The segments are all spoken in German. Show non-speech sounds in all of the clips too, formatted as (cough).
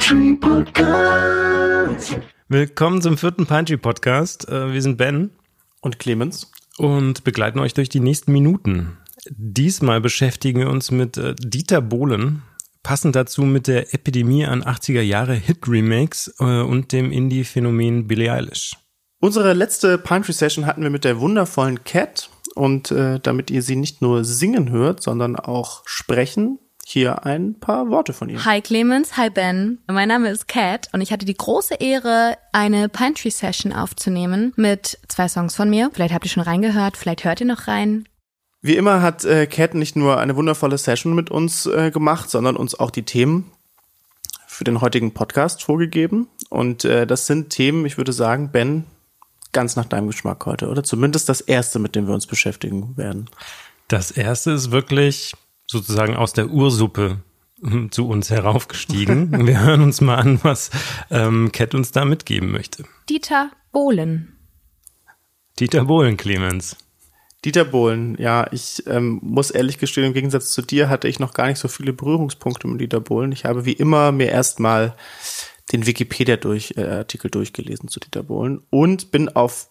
Tree Podcast. Willkommen zum vierten Pine Tree Podcast. Äh, Wir sind Ben Und Clemens? und begleiten euch durch die nächsten Minuten. Diesmal beschäftigen wir uns mit äh, Dieter Bohlen, passend dazu mit der Epidemie an 80er Jahre Hit-Remakes äh, und dem Indie-Phänomen Billie Eilish. Unsere letzte Pine Tree Session hatten wir mit der wundervollen Cat. Und äh, damit ihr sie nicht nur singen hört, sondern auch sprechen, hier ein paar Worte von ihr. Hi Clemens, hi Ben. Mein Name ist Kat und ich hatte die große Ehre, eine Pine Tree Session aufzunehmen mit zwei Songs von mir. Vielleicht habt ihr schon reingehört, vielleicht hört ihr noch rein. Wie immer hat äh, Cat nicht nur eine wundervolle Session mit uns äh, gemacht, sondern uns auch die Themen für den heutigen Podcast vorgegeben. Und äh, das sind Themen, ich würde sagen, Ben, ganz nach deinem Geschmack heute, oder zumindest das erste, mit dem wir uns beschäftigen werden. Das erste ist wirklich sozusagen aus der Ursuppe hm, zu uns heraufgestiegen. (laughs) Wir hören uns mal an, was ähm, Cat uns da mitgeben möchte. Dieter Bohlen. Dieter Bohlen, Clemens. Dieter Bohlen, ja, ich ähm, muss ehrlich gestehen, im Gegensatz zu dir hatte ich noch gar nicht so viele Berührungspunkte mit Dieter Bohlen. Ich habe wie immer mir erstmal den Wikipedia-Artikel durchgelesen zu Dieter Bohlen und bin auf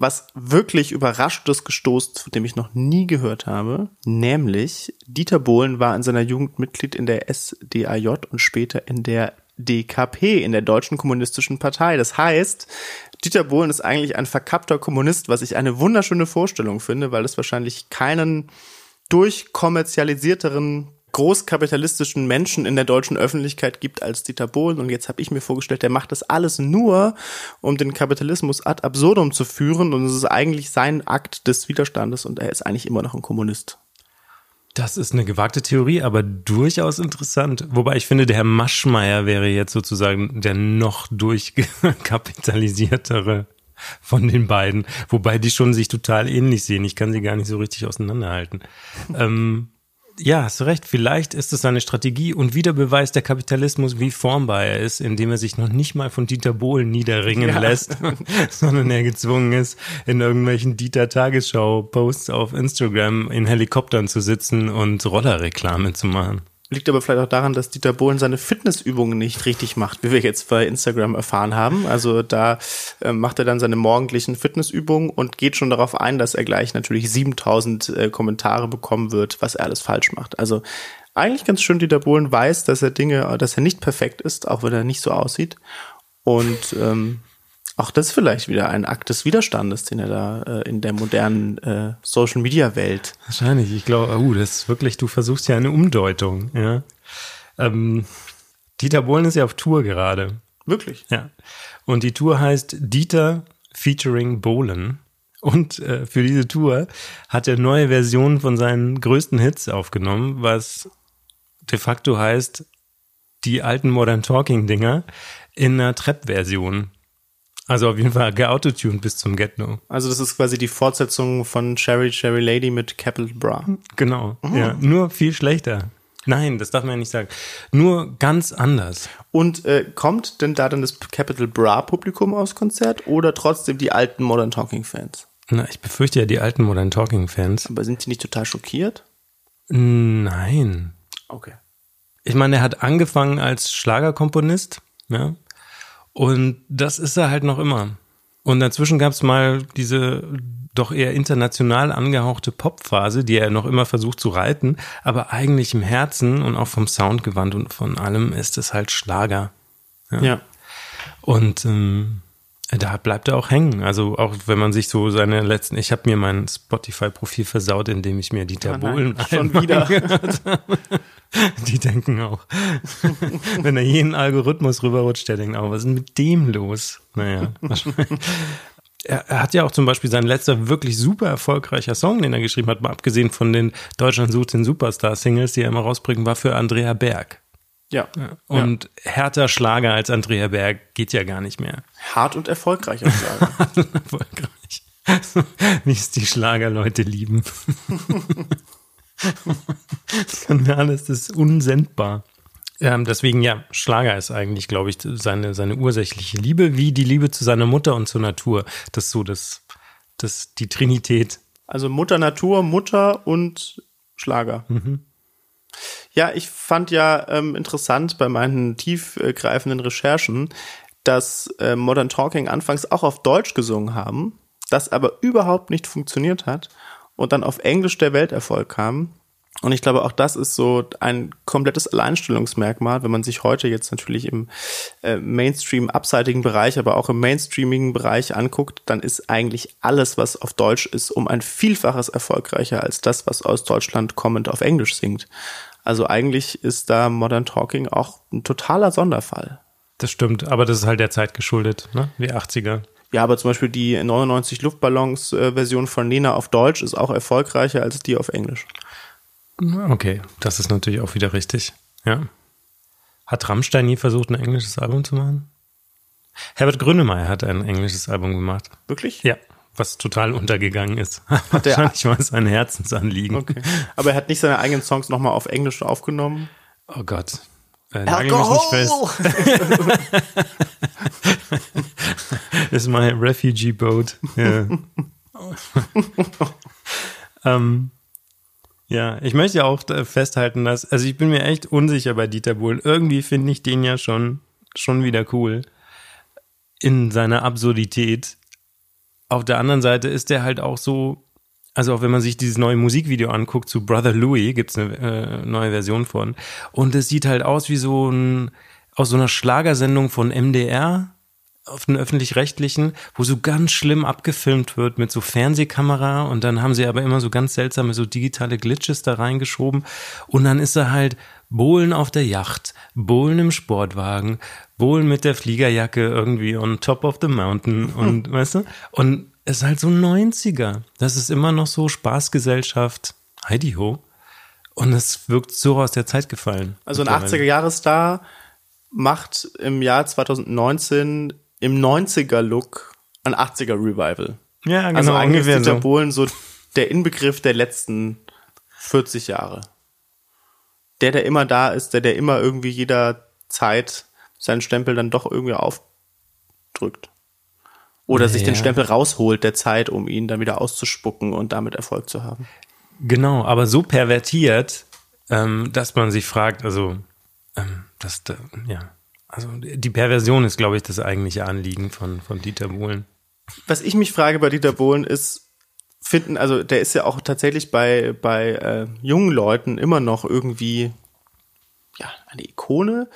was wirklich Überraschendes gestoßen, von dem ich noch nie gehört habe, nämlich Dieter Bohlen war in seiner Jugend Mitglied in der SDAJ und später in der DKP, in der Deutschen Kommunistischen Partei. Das heißt, Dieter Bohlen ist eigentlich ein verkappter Kommunist, was ich eine wunderschöne Vorstellung finde, weil es wahrscheinlich keinen durchkommerzialisierteren großkapitalistischen Menschen in der deutschen Öffentlichkeit gibt als Dieter Bohlen. Und jetzt habe ich mir vorgestellt, der macht das alles nur, um den Kapitalismus ad absurdum zu führen. Und es ist eigentlich sein Akt des Widerstandes und er ist eigentlich immer noch ein Kommunist. Das ist eine gewagte Theorie, aber durchaus interessant. Wobei ich finde, der Herr Maschmeyer wäre jetzt sozusagen der noch durchkapitalisiertere von den beiden. Wobei die schon sich total ähnlich sehen. Ich kann sie gar nicht so richtig auseinanderhalten. ähm, ja, hast du recht. Vielleicht ist es seine Strategie und wieder beweist der Kapitalismus, wie formbar er ist, indem er sich noch nicht mal von Dieter Bohlen niederringen Ja. lässt, (laughs) sondern er gezwungen ist, in irgendwelchen Dieter Tagesschau-Posts auf Instagram in Helikoptern zu sitzen und Rollerreklame zu machen. Liegt aber vielleicht auch daran, dass Dieter Bohlen seine Fitnessübungen nicht richtig macht, wie wir jetzt bei Instagram erfahren haben. Also da äh, macht er dann seine morgendlichen Fitnessübungen und geht schon darauf ein, dass er gleich natürlich 7000 äh, Kommentare bekommen wird, was er alles falsch macht. Also eigentlich ganz schön, Dieter Bohlen weiß, dass er Dinge, dass er nicht perfekt ist, auch wenn er nicht so aussieht. Und ähm, auch das ist vielleicht wieder ein Akt des Widerstandes, den er da äh, in der modernen äh, Social-Media-Welt Wahrscheinlich. Ich glaube, uh, das ist wirklich, du versuchst ja eine Umdeutung, ja. Ähm, Dieter Bohlen ist ja auf Tour gerade. wirklich. Ja. Und die Tour heißt Dieter featuring Bohlen. Und äh, für diese Tour hat er neue Versionen von seinen größten Hits aufgenommen, was de facto heißt, die alten Modern Talking Dinger in einer Trap-Version. Also auf jeden Fall geautotuned bis zum Get-No. Also das ist quasi die Fortsetzung von Cherry Cherry Lady mit Capital Bra. Genau. Ja, nur viel schlechter. Nein, das darf man ja nicht sagen. Nur ganz anders. Und äh, kommt denn da dann das Capital Bra Publikum aufs Konzert oder trotzdem die alten Modern Talking Fans? Na, ich befürchte ja die alten Modern Talking Fans. Aber sind die nicht total schockiert? Nein. Okay. Ich meine, er hat angefangen als Schlagerkomponist, ja. Und das ist er halt noch immer. Und dazwischen gab es mal diese doch eher international angehauchte Popphase, die er noch immer versucht zu reiten, aber eigentlich im Herzen und auch vom Sound gewandt und von allem ist es halt Schlager. Ja. Und ähm, da bleibt er auch hängen. Also auch wenn man sich so seine letzten, ich habe mir mein Spotify-Profil versaut, indem ich mir Dieter Ah, nein, Bohlen schon wieder. (laughs) Die denken auch, (laughs) wenn er jeden Algorithmus rüberrutscht, der denkt auch, was ist denn mit dem los? Naja, (laughs) wahrscheinlich. Er, er hat ja auch zum Beispiel sein letzter wirklich super erfolgreicher Song, den er geschrieben hat, mal abgesehen von den Deutschland sucht den Superstar-Singles, die er immer rausbringen, war für Andrea Berg. Ja. Und härter Schlager als Andrea Berg geht ja gar nicht mehr. Hart und erfolgreich auch sagen. (laughs) Erfolgreich. (laughs) Wie es die Schlagerleute lieben. das kann mir alles, das ist unsendbar. Ähm, deswegen, ja, Schlager ist eigentlich, glaube ich, seine, seine ursächliche Liebe, wie die Liebe zu seiner Mutter und zur Natur. Das ist so das, das, die Trinität. Also Mutter Natur, Mutter und Schlager. Ja, ich fand ja ähm, interessant bei meinen tiefgreifenden Recherchen, dass äh, Modern Talking anfangs auch auf Deutsch gesungen haben, das aber überhaupt nicht funktioniert hat und dann auf Englisch der Welterfolg kam. Und ich glaube, auch das ist so ein komplettes Alleinstellungsmerkmal, wenn man sich heute jetzt natürlich im äh, Mainstream-abseitigen Bereich, aber auch im mainstreamigen Bereich anguckt, dann ist eigentlich alles, was auf Deutsch ist, um ein Vielfaches erfolgreicher als das, was aus Deutschland kommend auf Englisch singt. Also eigentlich ist da Modern Talking auch ein totaler Sonderfall. Das stimmt, aber das ist halt der Zeit geschuldet, ne? Die 80er. Ja, aber zum Beispiel die 99 Luftballons-Version von Nena auf Deutsch ist auch erfolgreicher als die auf Englisch. Okay, das ist natürlich auch wieder richtig. Ja. Hat Rammstein nie versucht, ein englisches Album zu machen? Herbert Grönemeyer hat ein englisches Album gemacht. Wirklich? Ja, was total untergegangen ist. (laughs) Hat der- Wahrscheinlich war es ein Herzensanliegen. Okay. Aber er hat nicht seine eigenen Songs nochmal auf Englisch aufgenommen. Oh Gott. Äh, nagel mich nicht fest. (laughs) Ist my refugee boat. Ja. (laughs) ähm, ja, ich möchte ja auch äh, festhalten, dass, also ich bin mir echt unsicher bei Dieter Bohlen. Irgendwie finde ich den ja schon, schon wieder cool. In seiner Absurdität. Auf der anderen Seite ist der halt auch so, also auch wenn man sich dieses neue Musikvideo anguckt zu Brother Louie, gibt's eine äh, neue Version von. Und es sieht halt aus wie so ein, aus so einer Schlagersendung von MDR auf den öffentlich-rechtlichen, wo so ganz schlimm abgefilmt wird mit so Fernsehkamera und dann haben sie aber immer so ganz seltsame so digitale Glitches da reingeschoben und dann ist er halt Bohlen auf der Yacht, Bohlen im Sportwagen, Bohlen mit der Fliegerjacke irgendwie on top of the mountain und (laughs) weißt du? Und es ist halt so 90er. Das ist immer noch so Spaßgesellschaft, Heidi Ho. Und es wirkt so aus der Zeit gefallen. Also ein Mittlerweile. 80er-Jahres-Star macht im Jahr 2019 im 90er-Look ein 80er-Revival. Ja, genau, also eigentlich ist Dieter so. Bohlen so der Inbegriff der letzten 40 Jahre. Der, der immer da ist, der, der immer irgendwie jeder Zeit seinen Stempel dann doch irgendwie aufdrückt. Oder sich den. Stempel rausholt der Zeit, um ihn dann wieder auszuspucken und damit Erfolg zu haben. Genau, aber so pervertiert, ähm, dass man sich fragt, also, ähm, das, da- ja, also die Perversion ist, glaube ich, das eigentliche Anliegen von, von Dieter Bohlen. Was ich mich frage bei Dieter Bohlen ist, finden, also der ist ja auch tatsächlich bei, bei äh, jungen Leuten immer noch irgendwie ja, eine Ikone.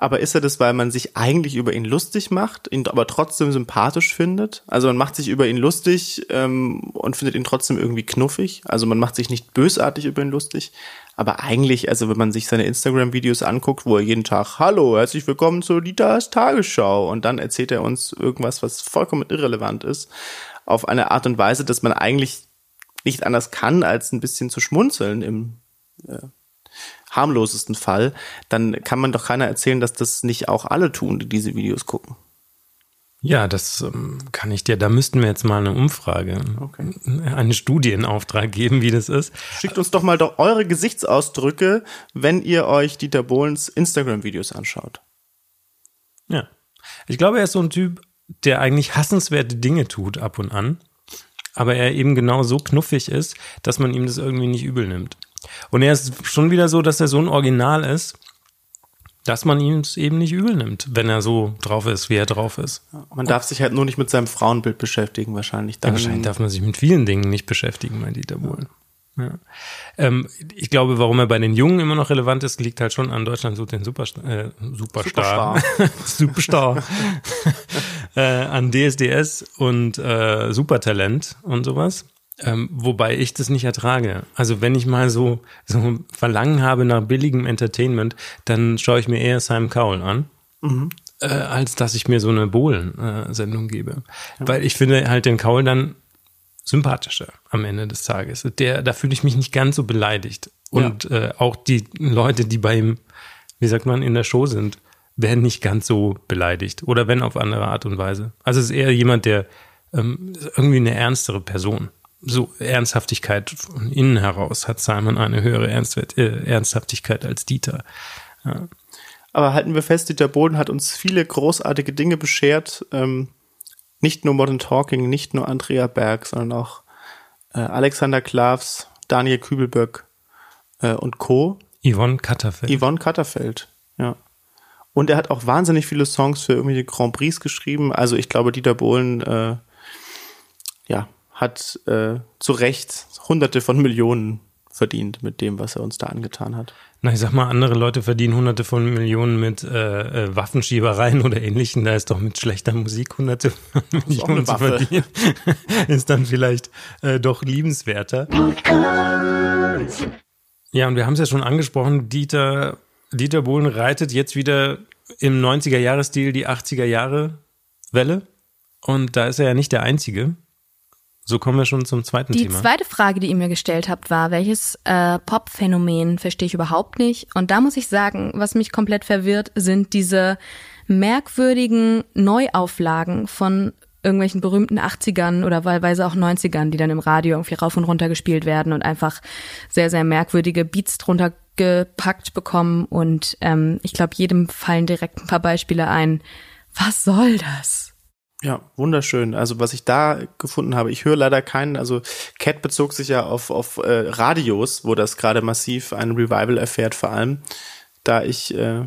Aber ist er das, weil man sich eigentlich über ihn lustig macht, ihn aber trotzdem sympathisch findet? Also man macht sich über ihn lustig ähm, und findet ihn trotzdem irgendwie knuffig. Also man macht sich nicht bösartig über ihn lustig. Aber eigentlich, also wenn man sich seine Instagram-Videos anguckt, wo er jeden Tag, hallo, herzlich willkommen zu Dieters Tagesschau. Und dann erzählt er uns irgendwas, was vollkommen irrelevant ist, auf eine Art und Weise, dass man eigentlich nicht anders kann, als ein bisschen zu schmunzeln im harmlosesten Fall, dann kann man doch keiner erzählen, dass das nicht auch alle tun, die diese Videos gucken. Ja, das ähm, kann ich dir, da müssten wir jetzt mal eine Umfrage, Okay. eine Studie in Auftrag geben, wie das ist. Schickt uns doch mal doch eure Gesichtsausdrücke, wenn ihr euch Dieter Bohlens Instagram-Videos anschaut. Ja. Ich glaube, er ist so ein Typ, der eigentlich hassenswerte Dinge tut ab und an, aber er eben genau so knuffig ist, dass man ihm das irgendwie nicht übel nimmt. Und er ist schon wieder so, dass er so ein Original ist, dass man ihm es eben nicht übel nimmt, wenn er so drauf ist, wie er drauf ist. Man darf sich halt nur nicht mit seinem Frauenbild beschäftigen, wahrscheinlich. Dann, Wahrscheinlich darf man sich mit vielen Dingen nicht beschäftigen, mein Dieter Bohlen. Ja. Ähm, ich glaube, warum er bei den Jungen immer noch relevant ist, liegt halt schon an Deutschland sucht den Superstar, äh, Superstar, Superstar, (laughs) (laughs) äh, an DSDS und äh, Supertalent und sowas. Ähm, wobei ich das nicht ertrage. Also wenn ich mal so, so Verlangen habe nach billigem Entertainment, dann schaue ich mir eher Simon Cowell an äh, als dass ich mir so eine Bohlen-Sendung gebe. Weil ich finde halt den Kaul dann sympathischer am Ende des Tages. Der, da fühle ich mich nicht ganz so beleidigt. Und äh, auch die Leute, die bei ihm, wie sagt man, in der Show sind, werden nicht ganz so beleidigt. Oder wenn auf andere Art und Weise. Also es ist eher jemand, der ähm, irgendwie eine ernstere Person. So Ernsthaftigkeit von innen heraus hat Simon eine höhere Ernstwert, äh, Ernsthaftigkeit als Dieter. Aber halten wir fest, Dieter Bohlen hat uns viele großartige Dinge beschert. Ähm, nicht nur Modern Talking, nicht nur Andrea Berg, sondern auch äh, Alexander Klavs, Daniel Kübelböck äh, und Co. Yvonne Katterfeld. Yvonne Katterfeld, ja. Und er hat auch wahnsinnig viele Songs für irgendwelche Grand Prix geschrieben. Also ich glaube, Dieter Bohlen, äh, ja, hat äh, zu Recht hunderte von Millionen verdient mit dem, was er uns da angetan hat. Na, ich sag mal, andere Leute verdienen hunderte von Millionen mit äh, äh, Waffenschiebereien oder ähnlichen. Da ist doch mit schlechter Musik hunderte von (laughs) Millionen zu verdienen. (laughs) ist dann vielleicht äh, doch liebenswerter. Ja, und wir haben es ja schon angesprochen, Dieter, Dieter Bohlen reitet jetzt wieder im 90er-Jahre-Stil die 80er-Jahre-Welle. Und da ist er ja nicht der Einzige. So kommen wir schon zum zweiten Die Thema. zweite Frage, die ihr mir gestellt habt, war, welches äh, Pop-Phänomen verstehe ich überhaupt nicht? Und da muss ich sagen, was mich komplett verwirrt, sind diese merkwürdigen Neuauflagen von irgendwelchen berühmten 80ern oder wahlweise auch 90ern, die dann im Radio irgendwie rauf und runter gespielt werden und einfach sehr, sehr merkwürdige Beats drunter gepackt bekommen. Und ähm, ich glaube, jedem fallen direkt ein paar Beispiele ein. Was soll das? Ja, wunderschön. Also was ich da gefunden habe, ich höre leider keinen, also Cat bezog sich ja auf, auf äh, Radios, wo das gerade massiv ein Revival erfährt, vor allem, da ich äh,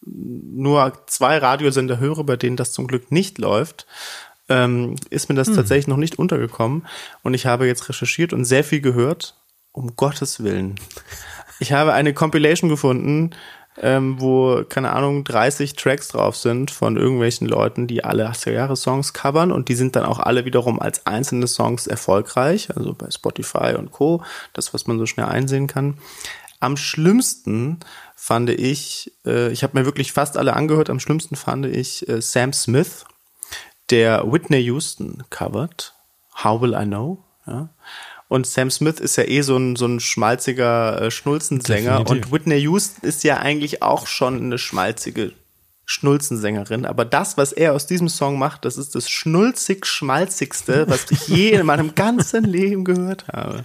nur zwei Radiosender höre, bei denen das zum Glück nicht läuft, ähm, ist mir das tatsächlich noch nicht untergekommen. Und ich habe jetzt recherchiert und sehr viel gehört. Um Gottes Willen. Ich habe eine Compilation gefunden, ähm, wo, keine Ahnung, 30 Tracks drauf sind von irgendwelchen Leuten, die alle 80er-Jahre-Songs covern und die sind dann auch alle wiederum als einzelne Songs erfolgreich, also bei Spotify und Co., das, was man so schnell einsehen kann. Am schlimmsten fand ich, äh, ich habe mir wirklich fast alle angehört, am schlimmsten fand ich äh, Sam Smith, der Whitney Houston covert, How Will I Know, ja. Und Sam Smith ist ja eh so ein, so ein schmalziger äh, Schnulzensänger. Definitiv. Und Whitney Houston ist ja eigentlich auch schon eine schmalzige Schnulzensängerin. Aber das, was er aus diesem Song macht, das ist das schnulzig-schmalzigste, was ich je in meinem ganzen Leben gehört habe.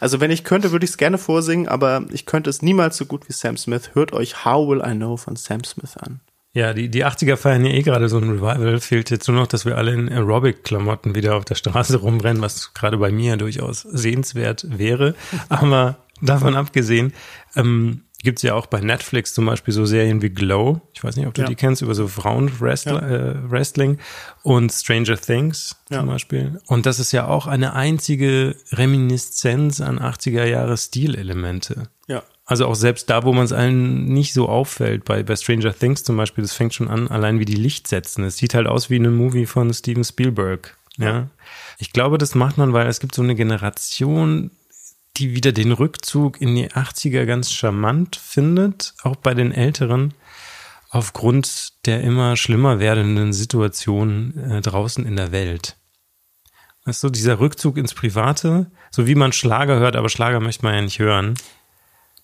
Also wenn ich könnte, würde ich es gerne vorsingen, aber ich könnte es niemals so gut wie Sam Smith. Hört euch How Will I Know von Sam Smith an. Ja, die, die 80er feiern ja eh gerade so ein Revival. Fehlt jetzt nur noch, dass wir alle in Aerobic-Klamotten wieder auf der Straße rumrennen, was gerade bei mir durchaus sehenswert wäre. (laughs) Aber davon abgesehen, ähm, gibt's ja auch bei Netflix zum Beispiel so Serien wie Glow. Ich weiß nicht, ob du Ja. die kennst, über so Frauenwrestling äh, Wrestling und Stranger Things Ja. zum Beispiel. Und das ist ja auch eine einzige Reminiszenz an 80er Jahre Stilelemente. Ja. Also auch selbst da, wo man es allen nicht so auffällt, bei, bei Stranger Things zum Beispiel, das fängt schon an, allein wie die Licht setzen. Es sieht halt aus wie ein Movie von Steven Spielberg. Ja. Ich glaube, das macht man, weil es gibt so eine Generation, die wieder den Rückzug in die 80er ganz charmant findet, auch bei den Älteren, aufgrund der immer schlimmer werdenden Situation äh, draußen in der Welt. Weißt du, dieser Rückzug ins Private, so wie man Schlager hört, aber Schlager möchte man ja nicht hören.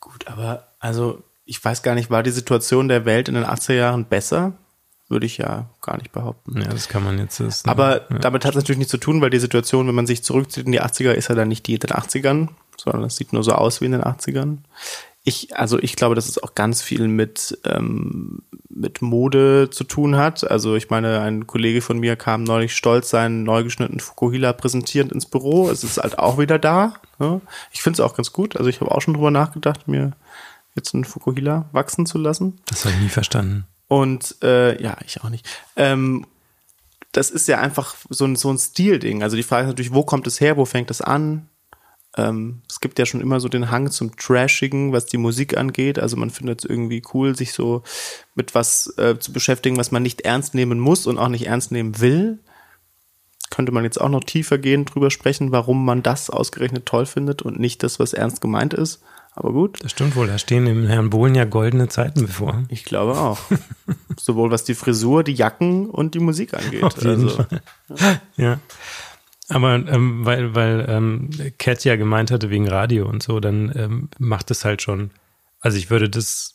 Gut, aber also ich weiß gar nicht, war die Situation der Welt in den 80er Jahren besser? Würde ich ja gar nicht behaupten. Ja, das kann man jetzt. Das, Aber ja. damit hat es natürlich nichts zu tun, weil die Situation, wenn man sich zurückzieht in die 80er, ist ja dann nicht die in den 80ern, sondern es sieht nur so aus wie in den 80ern. Ich, also ich glaube, dass es auch ganz viel mit, ähm, mit Mode zu tun hat. Also ich meine, ein Kollege von mir kam neulich stolz seinen neu geschnittenen Fukuhila präsentierend ins Büro. Es ist halt auch wieder da. Ne? Ich finde es auch ganz gut. Also ich habe auch schon drüber nachgedacht, mir jetzt einen Fukuhila wachsen zu lassen. Das habe ich nie verstanden. Und äh, ja, ich auch nicht. Ähm, das ist ja einfach so ein, so ein Stilding. Also die Frage ist natürlich, wo kommt es her, wo fängt es an? Ähm, es gibt ja schon immer so den Hang zum Trashigen, was die Musik angeht. Also man findet es irgendwie cool, sich so mit was äh, zu beschäftigen, was man nicht ernst nehmen muss und auch nicht ernst nehmen will. Könnte man jetzt auch noch tiefer gehen drüber sprechen, warum man das ausgerechnet toll findet und nicht das, was ernst gemeint ist. Aber gut. Das stimmt wohl. Da stehen dem Herrn Bohlen ja goldene Zeiten bevor. Ich glaube auch. (laughs) Sowohl was die Frisur, die Jacken und die Musik angeht. Auf jeden also, Ja. Aber ähm, weil, weil ähm, Cat ja gemeint hatte wegen Radio und so, dann ähm, macht es halt schon. Also ich würde das.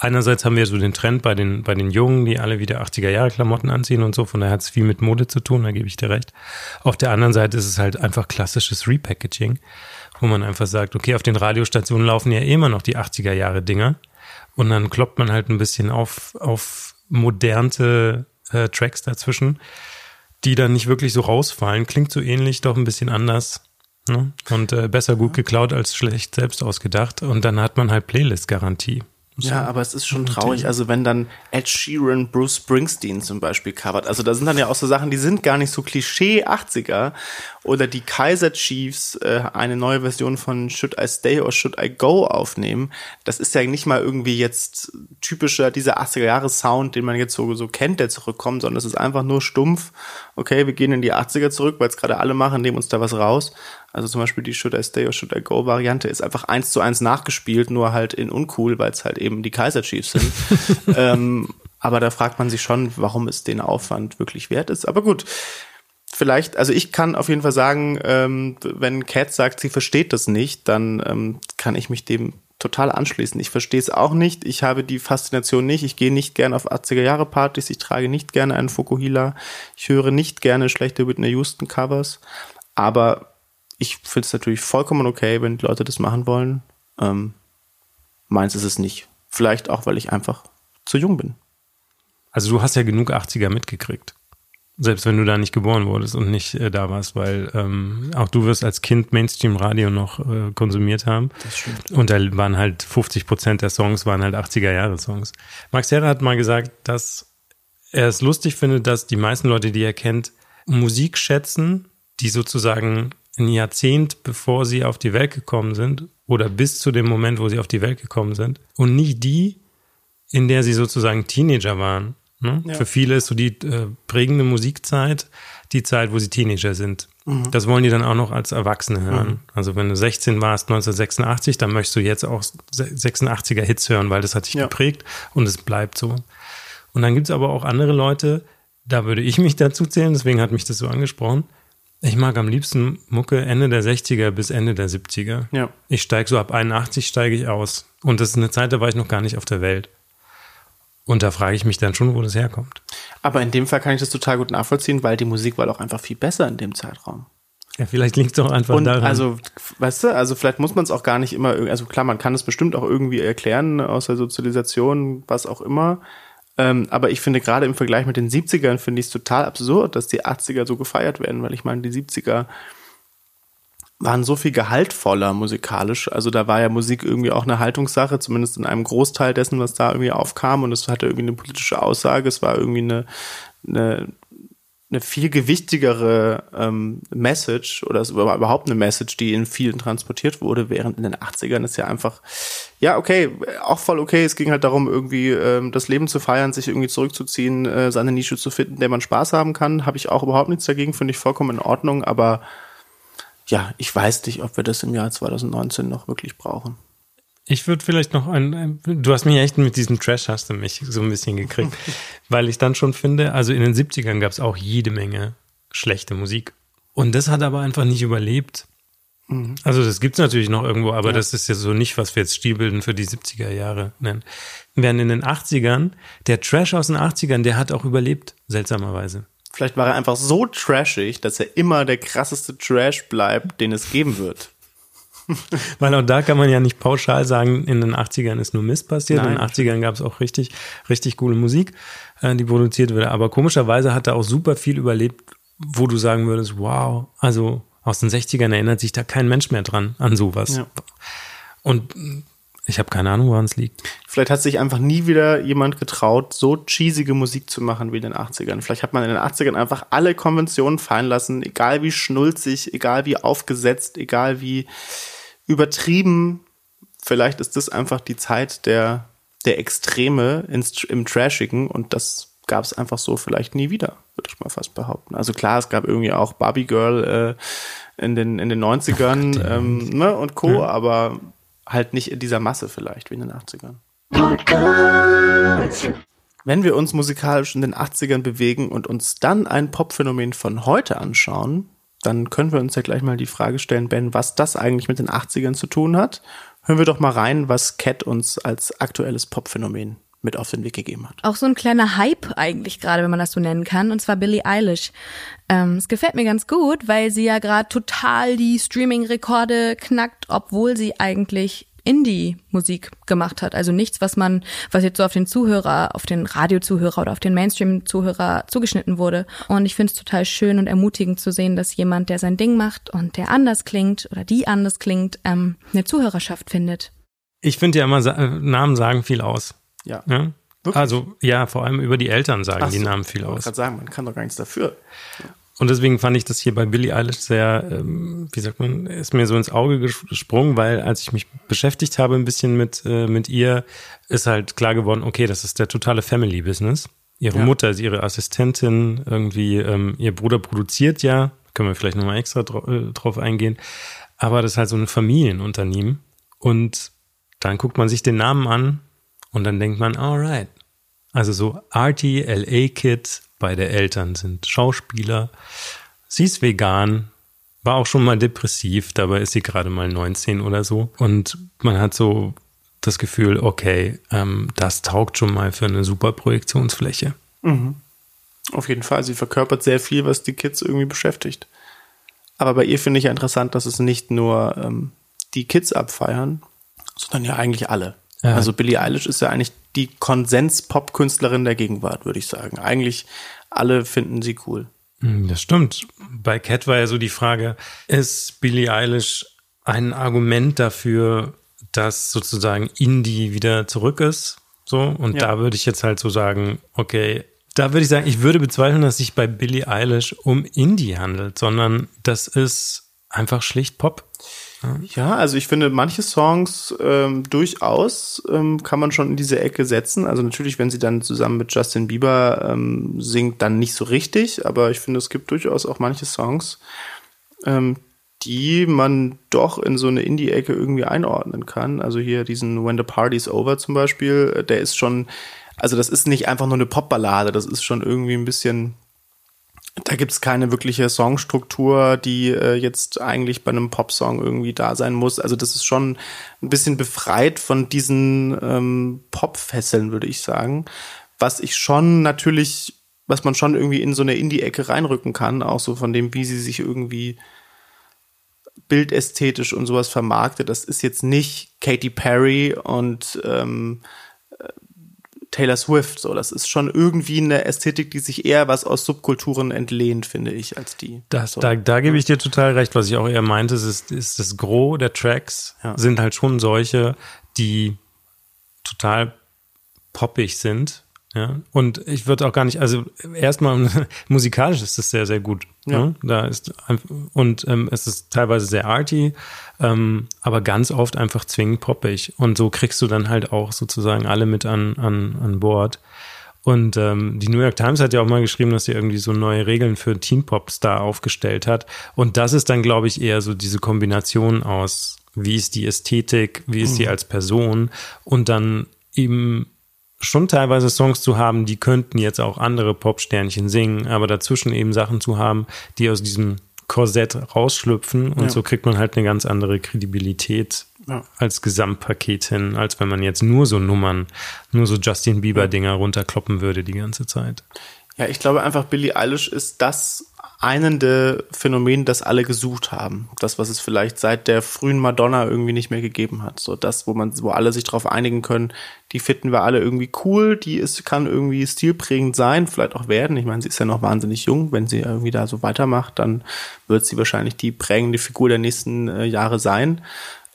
Einerseits haben wir so den Trend bei den, bei den Jungen, die alle wieder 80er Jahre Klamotten anziehen und so, von daher hat es viel mit Mode zu tun, da gebe ich dir recht. Auf der anderen Seite ist es halt einfach klassisches Repackaging, wo man einfach sagt, okay, auf den Radiostationen laufen ja immer noch die 80er Jahre Dinger und dann kloppt man halt ein bisschen auf, auf modernte äh, Tracks dazwischen, die dann nicht wirklich so rausfallen. Klingt so ähnlich, doch ein bisschen anders. Ne? Und äh, besser gut geklaut als schlecht selbst ausgedacht. Und dann hat man halt Playlist-Garantie. Ja, aber es ist schon traurig. Also wenn dann Ed Sheeran Bruce Springsteen zum Beispiel covert. Also da sind dann ja auch so Sachen, die sind gar nicht so Klischee 80er. Oder die Kaiser Chiefs äh, eine neue Version von Should I Stay or Should I Go aufnehmen. Das ist ja nicht mal irgendwie jetzt typischer dieser 80er Jahre Sound, den man jetzt so, so kennt, der zurückkommt, sondern es ist einfach nur stumpf. Okay, wir gehen in die 80er zurück, weil es gerade alle machen, nehmen uns da was raus. Also zum Beispiel die Should I Stay or Should I Go Variante ist einfach eins zu eins nachgespielt, nur halt in uncool, weil es halt eben die Kaiser Chiefs sind. (laughs) ähm, aber da fragt man sich schon, warum es den Aufwand wirklich wert ist. Aber gut, vielleicht, also ich kann auf jeden Fall sagen, ähm, wenn Cat sagt, sie versteht das nicht, dann ähm, kann ich mich dem total anschließen. Ich verstehe es auch nicht. Ich habe die Faszination nicht. Ich gehe nicht gerne auf 80er Jahre Partys. Ich trage nicht gerne einen Fukuhila. Ich höre nicht gerne schlechte Whitney Houston Covers. Aber ich finde es natürlich vollkommen okay, wenn die Leute das machen wollen. Ähm, meins ist es nicht. Vielleicht auch, weil ich einfach zu jung bin. Also du hast ja genug 80er mitgekriegt. Selbst wenn du da nicht geboren wurdest und nicht äh, da warst, weil ähm, auch du wirst als Kind Mainstream-Radio noch äh, konsumiert haben. Das stimmt. Und da waren halt 50 Prozent der Songs waren halt 80er-Jahre-Songs. Max Herrer hat mal gesagt, dass er es lustig findet, dass die meisten Leute, die er kennt, Musik schätzen, die sozusagen ein Jahrzehnt, bevor sie auf die Welt gekommen sind oder bis zu dem Moment, wo sie auf die Welt gekommen sind und nicht die, in der sie sozusagen Teenager waren. Ne? Ja. Für viele ist so die äh, prägende Musikzeit die Zeit, wo sie Teenager sind. Das wollen die dann auch noch als Erwachsene hören. Also wenn du 16 warst 1986, dann möchtest du jetzt auch 86er Hits hören, weil das hat dich Ja. geprägt und es bleibt so. Und dann gibt's aber auch andere Leute, da würde ich mich dazu zählen, deswegen hat mich das so angesprochen. Ich mag am liebsten Mucke Ende der 60er bis Ende der 70er. Ja. Ich steige so ab 81 steige ich aus. Und das ist eine Zeit, da war ich noch gar nicht auf der Welt. Und da frage ich mich dann schon, wo das herkommt. Aber in dem Fall kann ich das total gut nachvollziehen, weil die Musik war auch einfach viel besser in dem Zeitraum. Ja, vielleicht liegt es doch einfach Und daran. also, weißt du, also vielleicht muss man es auch gar nicht immer, also klar, man kann es bestimmt auch irgendwie erklären aus der Sozialisation, was auch immer. Ähm, aber ich finde gerade im Vergleich mit den 70ern finde ich es total absurd, dass die 80er so gefeiert werden, weil ich meine, die 70er waren so viel gehaltvoller musikalisch. Also da war ja Musik irgendwie auch eine Haltungssache, zumindest in einem Großteil dessen, was da irgendwie aufkam. Und es hatte irgendwie eine politische Aussage. Es war irgendwie eine, eine, eine viel gewichtigere ähm, Message oder es war überhaupt eine Message, die in vielen transportiert wurde, während in den 80ern ist ja einfach, ja, okay, auch voll okay. Es ging halt darum, irgendwie ähm, das Leben zu feiern, sich irgendwie zurückzuziehen, äh, seine Nische zu finden, der man Spaß haben kann. Habe ich auch überhaupt nichts dagegen, finde ich vollkommen in Ordnung, aber ja, ich weiß nicht, ob wir das im Jahr 2019 noch wirklich brauchen. Ich würde vielleicht noch ein, ein, du hast mich echt mit diesem Trash hast du mich so ein bisschen gekriegt, (laughs) weil ich dann schon finde, also in den 70ern gab es auch jede Menge schlechte Musik. Und das hat aber einfach nicht überlebt. Also das gibt's natürlich noch irgendwo, aber das ist ja so nicht, was wir jetzt Stilbilden für die 70er Jahre nennen. Während in den 80ern, der Trash aus den 80ern, der hat auch überlebt, seltsamerweise. Vielleicht war er einfach so trashig, dass er immer der krasseste Trash bleibt, den es geben wird. (laughs) Weil auch da kann man ja nicht pauschal sagen, in den 80ern ist nur Mist passiert. Nein. in den 80ern gab es auch richtig, richtig coole Musik, äh, die produziert wurde. Aber komischerweise hat er auch super viel überlebt, wo du sagen würdest, wow, also aus den 60ern erinnert sich da kein Mensch mehr dran an sowas. Ja. Und ich habe keine Ahnung, woran es liegt. Vielleicht hat sich einfach nie wieder jemand getraut, so cheesige Musik zu machen wie in den 80ern. Vielleicht hat man in den 80ern einfach alle Konventionen fallen lassen, egal wie schnulzig, egal wie aufgesetzt, egal wie übertrieben. Vielleicht ist das einfach die Zeit der, der Extreme ins, im Trashigen und das gab es einfach so vielleicht nie wieder, würde ich mal fast behaupten. Also klar, es gab irgendwie auch Barbie Girl äh, in, den, in den 90ern ähm, ne, und Co., aber halt nicht in dieser Masse vielleicht wie in den 80ern. Wenn wir uns musikalisch in den 80ern bewegen und uns dann ein Popphänomen von heute anschauen, dann können wir uns ja gleich mal die Frage stellen, Ben, was das eigentlich mit den 80ern zu tun hat. Hören wir doch mal rein, was Cat uns als aktuelles Popphänomen mit auf den Weg gegeben hat. Auch so ein kleiner Hype eigentlich gerade, wenn man das so nennen kann, und zwar Billie Eilish. Ähm, es gefällt mir ganz gut, weil sie ja gerade total die Streaming-Rekorde knackt, obwohl sie eigentlich Indie-Musik gemacht hat. Also nichts, was man, was jetzt so auf den Zuhörer, auf den Radiozuhörer oder auf den Mainstream-Zuhörer zugeschnitten wurde. Und ich finde es total schön und ermutigend zu sehen, dass jemand, der sein Ding macht und der anders klingt oder die anders klingt, ähm, eine Zuhörerschaft findet. Ich finde ja immer, Namen sagen viel aus. Ja. ja? Also ja, vor allem über die Eltern sagen Ach die so, Namen viel Ich wollte aus. gerade sagen, man kann doch gar nichts dafür. Und deswegen fand ich das hier bei Billie Eilish sehr, ähm, wie sagt man, ist mir so ins Auge gesprungen, weil als ich mich beschäftigt habe ein bisschen mit, äh, mit ihr, ist halt klar geworden, okay, das ist der totale Family-Business. Ihre Ja. Mutter ist ihre Assistentin, irgendwie, ähm, ihr Bruder produziert ja, können wir vielleicht nochmal extra dra äh, drauf eingehen, aber das ist halt so ein Familienunternehmen und dann guckt man sich den Namen an und dann denkt man, alright, also so Artie, LA Kid, beide Eltern sind Schauspieler. Sie ist vegan, war auch schon mal depressiv, dabei ist sie gerade mal 19 oder so. Und man hat so das Gefühl, okay, ähm, das taugt schon mal für eine super Projektionsfläche. Auf jeden Fall. Sie verkörpert sehr viel, was die Kids irgendwie beschäftigt. Aber bei ihr finde ich ja interessant, dass es nicht nur ähm, die Kids abfeiern, sondern ja eigentlich alle. Ja. Also Billie Eilish ist ja eigentlich die Konsens-Pop-Künstlerin der Gegenwart, würde ich sagen. Eigentlich alle finden sie cool. Hm, Das stimmt. Bei Cat war ja so die Frage, ist Billie Eilish ein Argument dafür, dass sozusagen Indie wieder zurück ist? So, und Ja. da würde ich jetzt halt so sagen, okay, da würde ich sagen, ich würde bezweifeln, dass sich bei Billie Eilish um Indie handelt, sondern das ist einfach schlicht Pop. Ja, also ich finde, manche Songs ähm, durchaus ähm, kann man schon in diese Ecke setzen. Also natürlich, wenn sie dann zusammen mit Justin Bieber ähm, singt, dann nicht so richtig. Aber ich finde, es gibt durchaus auch manche Songs, ähm, die man doch in so eine Indie-Ecke irgendwie einordnen kann. Also hier diesen When the Party's Over zum Beispiel, äh, der ist schon, also das ist nicht einfach nur eine Popballade, das ist schon irgendwie ein bisschen da gibt's keine wirkliche Songstruktur, die äh, jetzt eigentlich bei einem Popsong irgendwie da sein muss. Also das ist schon ein bisschen befreit von diesen ähm, Popfesseln, würde ich sagen. Was ich schon natürlich, was man schon irgendwie in so eine Indie-Ecke reinrücken kann, auch so von dem, wie sie sich irgendwie bildästhetisch und sowas vermarktet. Das ist jetzt nicht Katy Perry und ähm, Taylor Swift. So, das ist schon irgendwie eine Ästhetik, die sich eher was aus Subkulturen entlehnt, finde ich, als die. Das, so. da, da gebe ich dir total recht, was ich auch eher meinte, ist, ist das Gros der Tracks Ja. sind halt schon solche, die total poppig sind. Ja, und ich würde auch gar nicht, also erstmal (laughs) musikalisch ist es sehr, sehr gut. Ja. Ne? Da ist und ähm, es ist teilweise sehr arty, ähm, aber ganz oft einfach zwingend poppig. Und so kriegst du dann halt auch sozusagen alle mit an, an, an Bord. Und ähm, die New York Times hat ja auch mal geschrieben, dass sie irgendwie so neue Regeln für Teen Pop Star aufgestellt hat. Und das ist dann, glaube ich, eher so diese Kombination aus, wie ist die Ästhetik, wie ist sie als Person und dann eben schon teilweise Songs zu haben, die könnten jetzt auch andere Popsternchen singen, aber dazwischen eben Sachen zu haben, die aus diesem Korsett rausschlüpfen und Ja. so kriegt man halt eine ganz andere Kredibilität Ja. als Gesamtpaket hin, als wenn man jetzt nur so Nummern, nur so Justin Bieber Dinger runterkloppen würde die ganze Zeit. Ja, ich glaube einfach, Billie Eilish ist das einende Phänomen, das alle gesucht haben. Das, was es vielleicht seit der frühen Madonna irgendwie nicht mehr gegeben hat. So das, wo man, wo alle sich darauf einigen können, die finden wir alle irgendwie cool, die ist, kann irgendwie stilprägend sein, vielleicht auch werden. Ich meine, sie ist ja noch wahnsinnig jung. Wenn sie irgendwie da so weitermacht, dann wird sie wahrscheinlich die prägende Figur der nächsten äh, Jahre sein.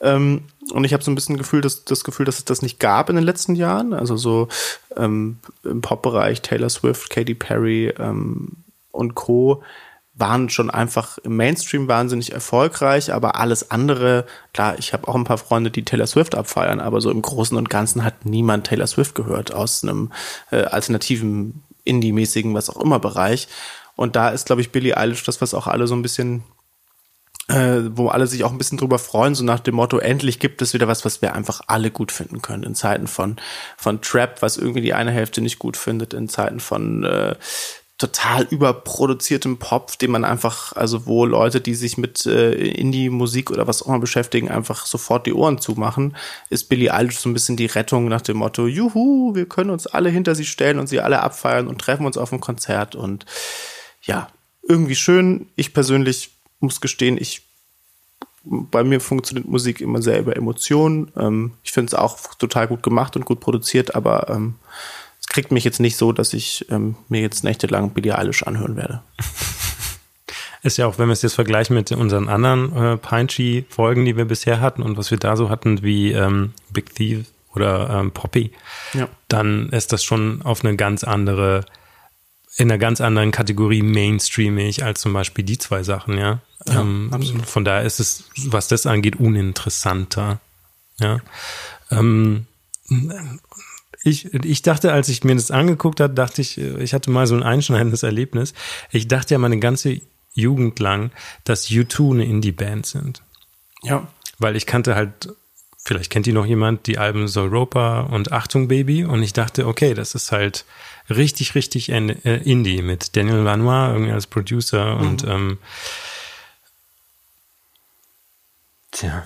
Ähm, und ich habe so ein bisschen Gefühl, dass, das Gefühl, dass es das nicht gab in den letzten Jahren. Also so ähm, im Pop-Bereich Taylor Swift, Katy Perry ähm, und Co. waren schon einfach im Mainstream wahnsinnig erfolgreich, aber alles andere, klar, ich habe auch ein paar Freunde, die Taylor Swift abfeiern, aber so im Großen und Ganzen hat niemand Taylor Swift gehört aus einem äh, alternativen, Indie-mäßigen, was auch immer Bereich. Und da ist, glaube ich, Billie Eilish das, was auch alle so ein bisschen äh, wo alle sich auch ein bisschen drüber freuen, so nach dem Motto, endlich gibt es wieder was, was wir einfach alle gut finden können, in Zeiten von, von Trap, was irgendwie die eine Hälfte nicht gut findet, in Zeiten von äh, total überproduziertem Pop, den man einfach, also wo Leute, die sich mit äh, Indie-Musik oder was auch immer beschäftigen, einfach sofort die Ohren zumachen, ist Billie Eilish so ein bisschen die Rettung nach dem Motto, juhu, wir können uns alle hinter sie stellen und sie alle abfeiern und treffen uns auf ein Konzert und ja, irgendwie schön. Ich persönlich muss gestehen, ich bei mir funktioniert Musik immer sehr über Emotionen. Ähm, ich finde es auch total gut gemacht und gut produziert, aber ähm, kriegt mich jetzt nicht so, dass ich ähm, mir jetzt nächtelang Billie Eilish anhören werde. (laughs) Ist ja auch, wenn wir es jetzt vergleichen mit unseren anderen äh, Pine-Folgen, die wir bisher hatten und was wir da so hatten, wie ähm, Big Thief oder ähm, Poppy, Ja. dann ist das schon auf eine ganz andere, in einer ganz anderen Kategorie mainstreamig als zum Beispiel die zwei Sachen, ja. Ja, ähm, von daher ist es, was das angeht, uninteressanter. Ja. Ähm, ich, ich dachte, als ich mir das angeguckt habe, dachte ich, äh, ich hatte mal so ein einschneidendes Erlebnis. Ich dachte ja meine ganze Jugend lang, dass U2 eine Indie-Band sind. Ja. Weil ich kannte halt, vielleicht kennt die noch jemand, die Alben Europa und Achtung Baby. Und ich dachte, okay, das ist halt richtig, richtig äh, Indie mit Daniel Lanois irgendwie als Producer und ähm, tja.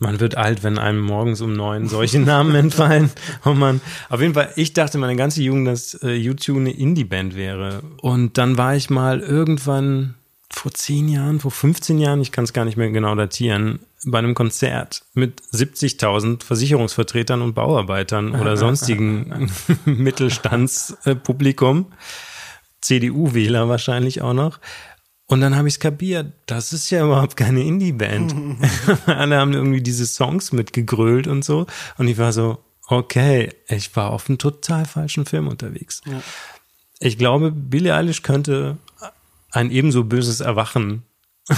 Man wird alt, wenn einem morgens um neun solche (laughs) Namen entfallen. Oh man. Auf jeden Fall, ich dachte meine ganze Jugend, dass äh, U2 eine Indie-Band wäre. Und dann war ich mal irgendwann vor zehn Jahren, vor 15 Jahren, ich kann es gar nicht mehr genau datieren, bei einem Konzert mit 70.000 Versicherungsvertretern und Bauarbeitern oder (laughs) sonstigen (laughs) Mittelstandspublikum. CDU-Wähler wahrscheinlich auch noch. Und dann habe ich es kapiert, das ist ja überhaupt keine Indie-Band. (laughs) Alle haben irgendwie diese Songs mitgegrölt und so. Und ich war so, okay, ich war auf einem total falschen Film unterwegs. Ich glaube, Billie Eilish könnte ein ebenso böses Erwachen (laughs)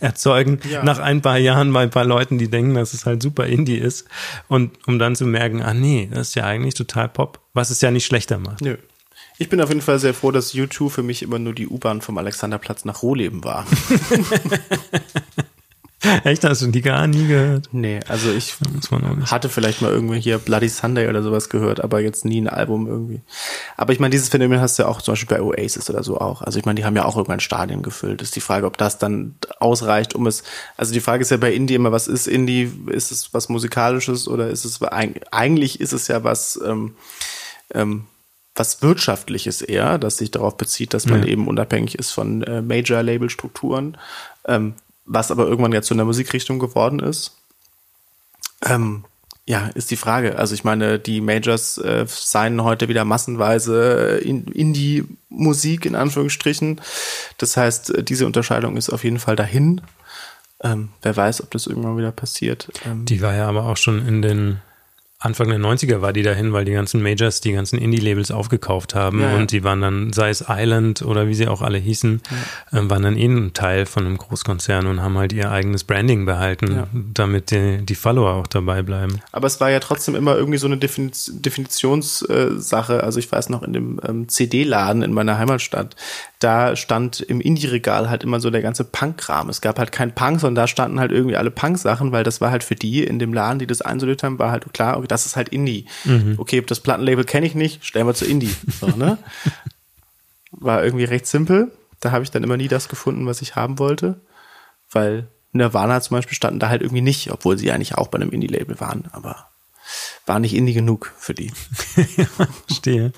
erzeugen Ja. nach ein paar Jahren bei ein paar Leuten, die denken, dass es halt super Indie ist. Und um dann zu merken, ah nee, das ist ja eigentlich total Pop, was es ja nicht schlechter macht. Nö. Ich bin auf jeden Fall sehr froh, dass U2 für mich immer nur die U-Bahn vom Alexanderplatz nach Rohleben war. (laughs) Echt, hast du die gar nie gehört? Nee, also ich hatte vielleicht mal irgendwie hier Bloody Sunday oder sowas gehört, aber jetzt nie ein Album irgendwie. Aber ich meine, dieses Phänomen hast du ja auch zum Beispiel bei Oasis oder so auch. Also ich meine, die haben ja auch irgendwann Stadien gefüllt. Ist die Frage, ob das dann ausreicht, um es. Also die Frage ist ja bei Indie immer, was ist Indie? Ist es was musikalisches oder ist es eig- eigentlich ist es ja was ähm, ähm, was wirtschaftliches eher, das sich darauf bezieht, dass man eben unabhängig ist von äh, Major-Label-Strukturen, ähm, was aber irgendwann ja zu einer Musikrichtung geworden ist. Ähm, ja, ist die Frage. Also ich meine, die Majors äh, signen heute wieder massenweise äh, in Indie-Musik in Anführungsstrichen. Das heißt, äh, diese Unterscheidung ist auf jeden Fall dahin. Ähm, wer weiß, ob das irgendwann wieder passiert. Ähm, Die war ja aber auch schon in den Anfang der 90er war die dahin, weil die ganzen Majors die ganzen Indie-Labels aufgekauft haben Ja, ja. und die waren dann, sei es Island oder wie sie auch alle hießen, ähm, waren dann eh ein Teil von einem Großkonzern und haben halt ihr eigenes Branding behalten, Ja. damit die, die Follower auch dabei bleiben. Aber es war ja trotzdem immer irgendwie so eine Definiz Definitionssache. Also ich weiß noch, in dem ähm, CD-Laden in meiner Heimatstadt, da stand im Indie-Regal halt immer so der ganze Punk-Kram. Es gab halt kein Punk, sondern da standen halt irgendwie alle Punk-Sachen, weil das war halt für die in dem Laden, die das einsortiert haben, war halt klar, okay, das ist halt Indie. Okay, das Plattenlabel kenne ich nicht, stellen wir zu Indie. So, ne? (laughs) War irgendwie recht simpel. Da habe ich dann immer nie das gefunden, was ich haben wollte, weil Nirvana zum Beispiel standen da halt irgendwie nicht, obwohl sie eigentlich auch bei einem Indie-Label waren, aber war nicht Indie genug für die. (laughs) Verstehe.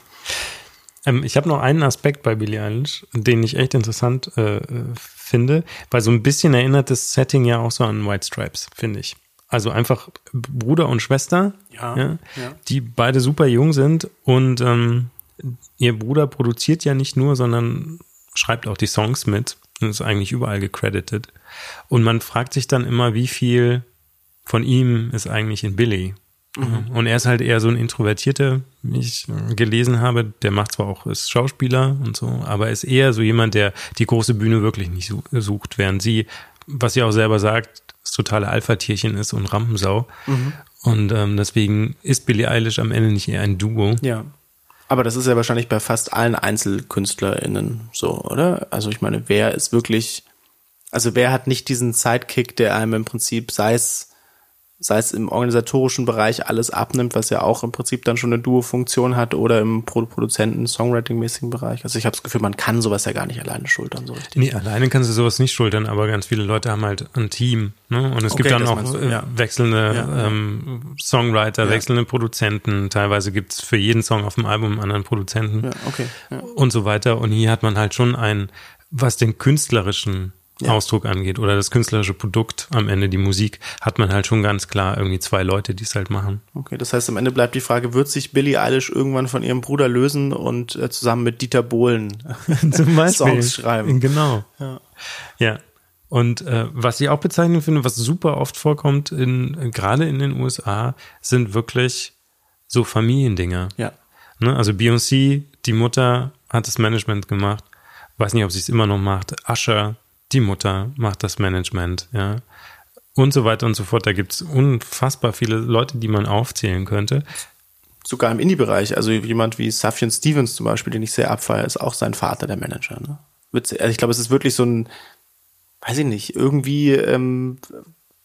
Ähm, ich habe noch einen Aspekt bei Billie Eilish, den ich echt interessant äh, äh, finde, weil so ein bisschen erinnert das Setting ja auch so an White Stripes, finde ich. Also einfach Bruder und Schwester, Ja, ja. die beide super jung sind und ähm, ihr Bruder produziert ja nicht nur, sondern schreibt auch die Songs mit und ist eigentlich überall gecredited. Und man fragt sich dann immer, wie viel von ihm ist eigentlich in Billy. Und er ist halt eher so ein Introvertierter, wie ich äh, gelesen habe. Der macht zwar auch, ist Schauspieler und so, aber ist eher so jemand, der die große Bühne wirklich nicht su- sucht, während sie, was sie auch selber sagt, das totale Alpha-Tierchen ist und Rampensau. Und ähm, deswegen ist Billie Eilish am Ende nicht eher ein Duo. Ja. Aber das ist ja wahrscheinlich bei fast allen EinzelkünstlerInnen so, oder? Also ich meine, wer ist wirklich, also wer hat nicht diesen Sidekick, der einem im Prinzip, sei es, sei es im organisatorischen Bereich alles abnimmt, was ja auch im Prinzip dann schon eine Duo-Funktion hat oder im Pro Produzenten, Songwriting-mäßigen Bereich. Also ich habe das Gefühl, man kann sowas ja gar nicht alleine schultern, so richtig. Nee, alleine kannst du sowas nicht schultern, aber ganz viele Leute haben halt ein Team. Ne? Und es gibt Okay, dann das auch du, äh, ja. wechselnde Ja, ja. Ähm, Songwriter, Ja. wechselnde Produzenten. Teilweise gibt's für jeden Song auf dem Album einen anderen Produzenten Ja, okay. Ja. und so weiter. Und hier hat man halt schon ein, was den künstlerischen Ausdruck angeht oder das künstlerische Produkt am Ende, die Musik, hat man halt schon ganz klar irgendwie zwei Leute, die es halt machen. Okay, das heißt, am Ende bleibt die Frage, wird sich Billie Eilish irgendwann von ihrem Bruder lösen und äh, zusammen mit Dieter Bohlen. (laughs) Songs schreiben? Genau. Ja. Ja. Und äh, was ich auch bezeichnend finde, was super oft vorkommt, in, gerade in den USA, sind wirklich so Familiendinger. Ja. Ne? Also Beyoncé, die Mutter hat das Management gemacht. Weiß nicht, ob sie es immer noch macht. Usher, die Mutter macht das Management, ja. Und so weiter und so fort. Da gibt es unfassbar viele Leute, die man aufzählen könnte. Sogar im Indie-Bereich, also jemand wie Sufjan Stevens zum Beispiel, den ich sehr abfeiere, ist auch sein Vater der Manager. Ne? Also ich glaube, es ist wirklich so ein, weiß ich nicht, irgendwie, ähm,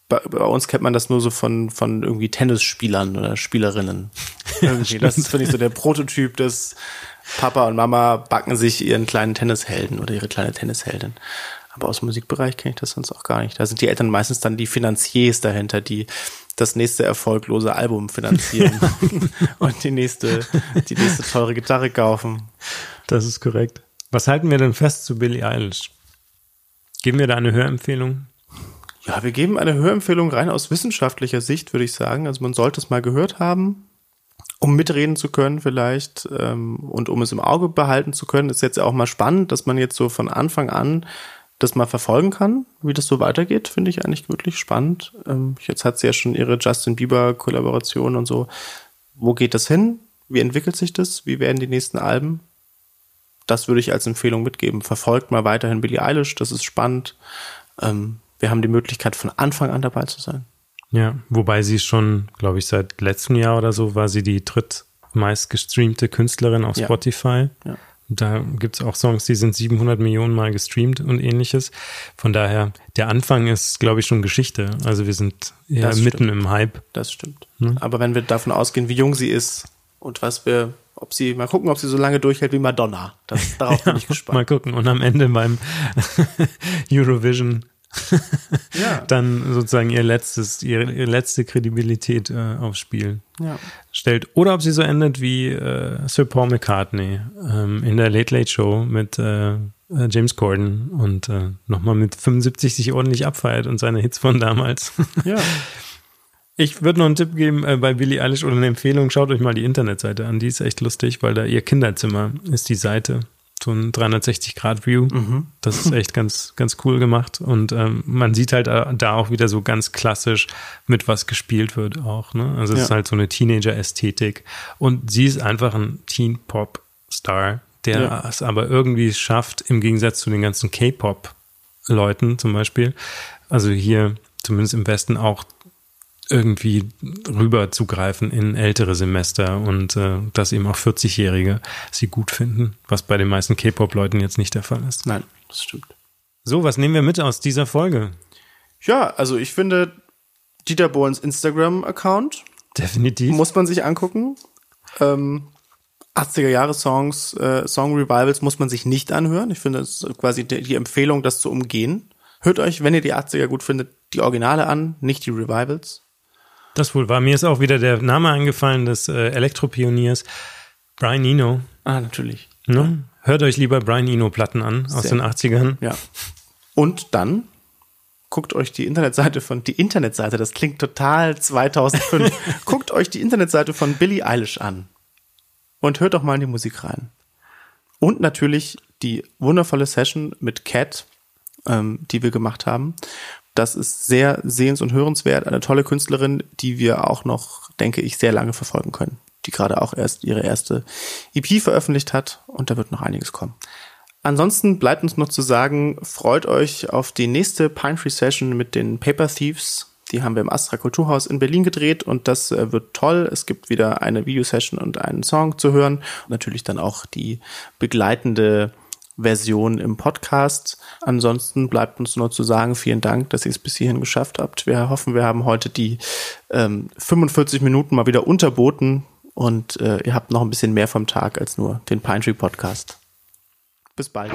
bei, bei uns kennt man das nur so von, von irgendwie Tennisspielern oder Spielerinnen. (laughs) Irgendwie. das ist, finde ich, so der Prototyp des Papa und Mama backen sich ihren kleinen Tennishelden oder ihre kleine Tennisheldin. Aber aus dem Musikbereich kenne ich das sonst auch gar nicht. Da sind die Eltern meistens dann die Finanziers dahinter, die das nächste erfolglose Album finanzieren (laughs) und die nächste, die nächste teure Gitarre kaufen. Das ist korrekt. Was halten wir denn fest zu Billie Eilish? Geben wir da eine Hörempfehlung? Ja, wir geben eine Hörempfehlung rein aus wissenschaftlicher Sicht, würde ich sagen. Also man sollte es mal gehört haben, um mitreden zu können vielleicht ähm, und um es im Auge behalten zu können. Ist jetzt auch mal spannend, dass man jetzt so von Anfang an das mal verfolgen kann, wie das so weitergeht, finde ich eigentlich wirklich spannend. Ähm, jetzt hat sie ja schon ihre Justin Bieber Kollaboration und so. Wo geht das hin? Wie entwickelt sich das? Wie werden die nächsten Alben? Das würde ich als Empfehlung mitgeben. Verfolgt mal weiterhin Billie Eilish, das ist spannend. Ähm, wir haben die Möglichkeit, von Anfang an dabei zu sein. Ja, wobei sie schon, glaube ich, seit letztem Jahr oder so war sie die drittmeist gestreamte Künstlerin auf Ja. Spotify. Ja. Da gibt's auch Songs, die sind 700 Millionen Mal gestreamt und ähnliches. Von daher, der Anfang ist, glaube ich, schon Geschichte. Also wir sind ja mitten im Hype. Das stimmt. Aber wenn wir davon ausgehen, wie jung sie ist und was wir, ob sie, mal gucken, ob sie so lange durchhält wie Madonna. Das, darauf (laughs) bin ich Mal gespannt. gucken. Und am Ende beim (laughs) Eurovision (laughs) Ja. dann sozusagen ihr letztes, ihre, ihre letzte Kredibilität äh, aufs Spiel ja. stellt. Oder ob sie so endet wie äh, Sir Paul McCartney ähm, in der Late Late Show mit äh, äh, James Corden und äh, nochmal mit 75 sich ordentlich abfeiert und seine Hits von damals. (laughs) Ja. Ich würde noch einen Tipp geben äh, bei Billie Eilish oder eine Empfehlung. Schaut euch mal die Internetseite an. Die ist echt lustig, weil da ihr Kinderzimmer ist die Seite. So ein 360-Grad-View. Das ist echt ganz, ganz cool gemacht. Und ähm, man sieht halt da da auch wieder so ganz klassisch, mit was gespielt wird auch. Ne? Also es Ja. ist halt so eine Teenager-Ästhetik. Und sie ist einfach ein Teen-Pop-Star, der Ja. es aber irgendwie schafft, im Gegensatz zu den ganzen K-Pop-Leuten zum Beispiel, also hier zumindest im Westen auch irgendwie rüber zugreifen in ältere Semester und äh, dass eben auch 40-Jährige sie gut finden, was bei den meisten K-Pop-Leuten jetzt nicht der Fall ist. Nein, das stimmt. So, was nehmen wir mit aus dieser Folge? Ja, also ich finde Dieter Bohlens Instagram-Account Definitiv. muss man sich angucken. Ähm, 80er Jahre Songs, äh, Song Revivals muss man sich nicht anhören. Ich finde, es ist quasi die, die Empfehlung, das zu umgehen. Hört euch, wenn ihr die 80er gut findet, die Originale an, nicht die Revivals. Das wohl war. Mir ist auch wieder der Name eingefallen des äh, Elektropioniers Brian Eno. Ah, natürlich. Ne? Hört euch lieber Brian Eno-Platten an aus Sehr. den 80ern. Ja. Und dann guckt euch die Internetseite von, die Internetseite, das klingt total 2005. (laughs) guckt euch die Internetseite von Billie Eilish an. Und hört doch mal in die Musik rein. Und natürlich die wundervolle Session mit Cat, ähm, die wir gemacht haben. Das ist sehr sehens- und hörenswert. Eine tolle Künstlerin, die wir auch noch, denke ich, sehr lange verfolgen können. Die gerade auch erst ihre erste EP veröffentlicht hat. Und da wird noch einiges kommen. Ansonsten bleibt uns noch zu sagen, freut euch auf die nächste Pine Tree Session mit den Paper Thieves. Die haben wir im Astra Kulturhaus in Berlin gedreht und das äh, wird toll. Es gibt wieder eine Videosession und einen Song zu hören. Und natürlich dann auch die begleitende Version im Podcast. Ansonsten bleibt uns nur zu sagen, vielen Dank, dass ihr es bis hierhin geschafft habt. Wir hoffen, wir haben heute die ähm, 45 Minuten mal wieder unterboten und äh, ihr habt noch ein bisschen mehr vom Tag als nur den Pine Tree Podcast. Bis bald.